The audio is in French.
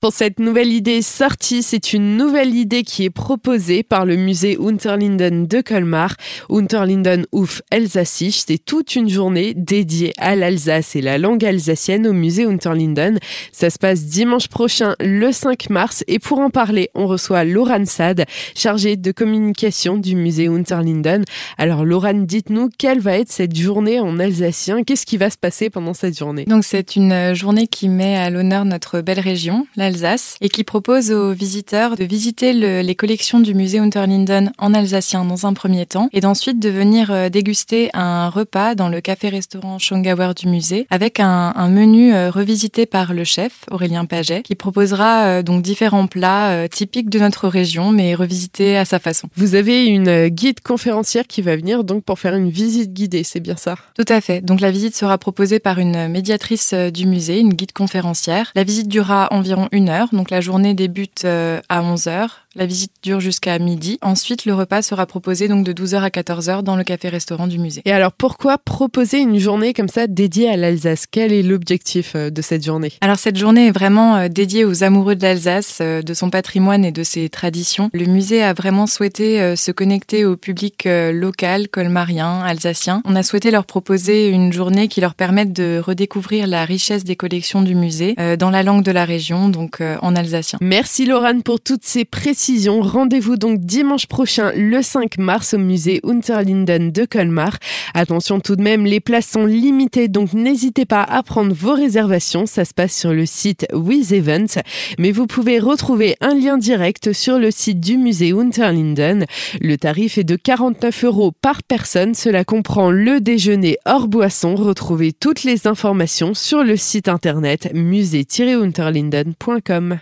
Pour cette nouvelle idée sortie, c'est une nouvelle idée qui est proposée par le musée Unterlinden de Colmar. Unterlinden ouf Elsassich, c'est toute une journée dédiée à l'Alsace et la langue alsacienne au musée Unterlinden. Ça se passe dimanche prochain, le 5 mars. Et pour en parler, on reçoit Laurent Sad, chargée de communication du musée Unterlinden. Alors Laurent, dites-nous quelle va être cette journée en alsacien? Qu'est-ce qui va se passer pendant cette journée? Donc c'est une journée qui met à l'honneur notre belle région, Alsace et qui propose aux visiteurs de visiter le, les collections du musée Unterlinden en alsacien dans un premier temps et d'ensuite de venir euh, déguster un repas dans le café-restaurant Schongauer du musée avec un, un, menu euh, revisité par le chef Aurélien Paget qui proposera euh, donc différents plats typiques de notre région mais revisités à sa façon. Vous avez une guide conférencière qui va venir donc pour faire une visite guidée, c'est bien ça? Tout à fait. Donc la visite sera proposée par une médiatrice du musée, une guide conférencière. La visite durera environ une une heure. Donc la journée débute euh, à 11 heures la visite dure jusqu'à midi. Ensuite, le repas sera proposé donc de 12h à 14h dans le café-restaurant du musée. Et alors, pourquoi proposer une journée comme ça dédiée à l'Alsace? Quel est l'objectif euh, de cette journée? Alors, cette journée est vraiment euh, dédiée aux amoureux de l'Alsace, euh, de son patrimoine et de ses traditions. Le musée a vraiment souhaité se connecter au public local, colmarien, alsacien. On a souhaité leur proposer une journée qui leur permette de redécouvrir la richesse des collections du musée dans la langue de la région, donc en alsacien. Merci Laurent pour toutes ces précisions Rendez-vous donc dimanche prochain, le 5 mars, au musée Unterlinden de Colmar. Attention tout de même, les places sont limitées, donc n'hésitez pas à prendre vos réservations. Ça se passe sur le site With mais vous pouvez retrouver un lien direct sur le site du musée Unterlinden. Le tarif est de 49 euros par personne. Cela comprend le déjeuner hors boisson. Retrouvez toutes les informations sur le site internet musée-unterlinden.com.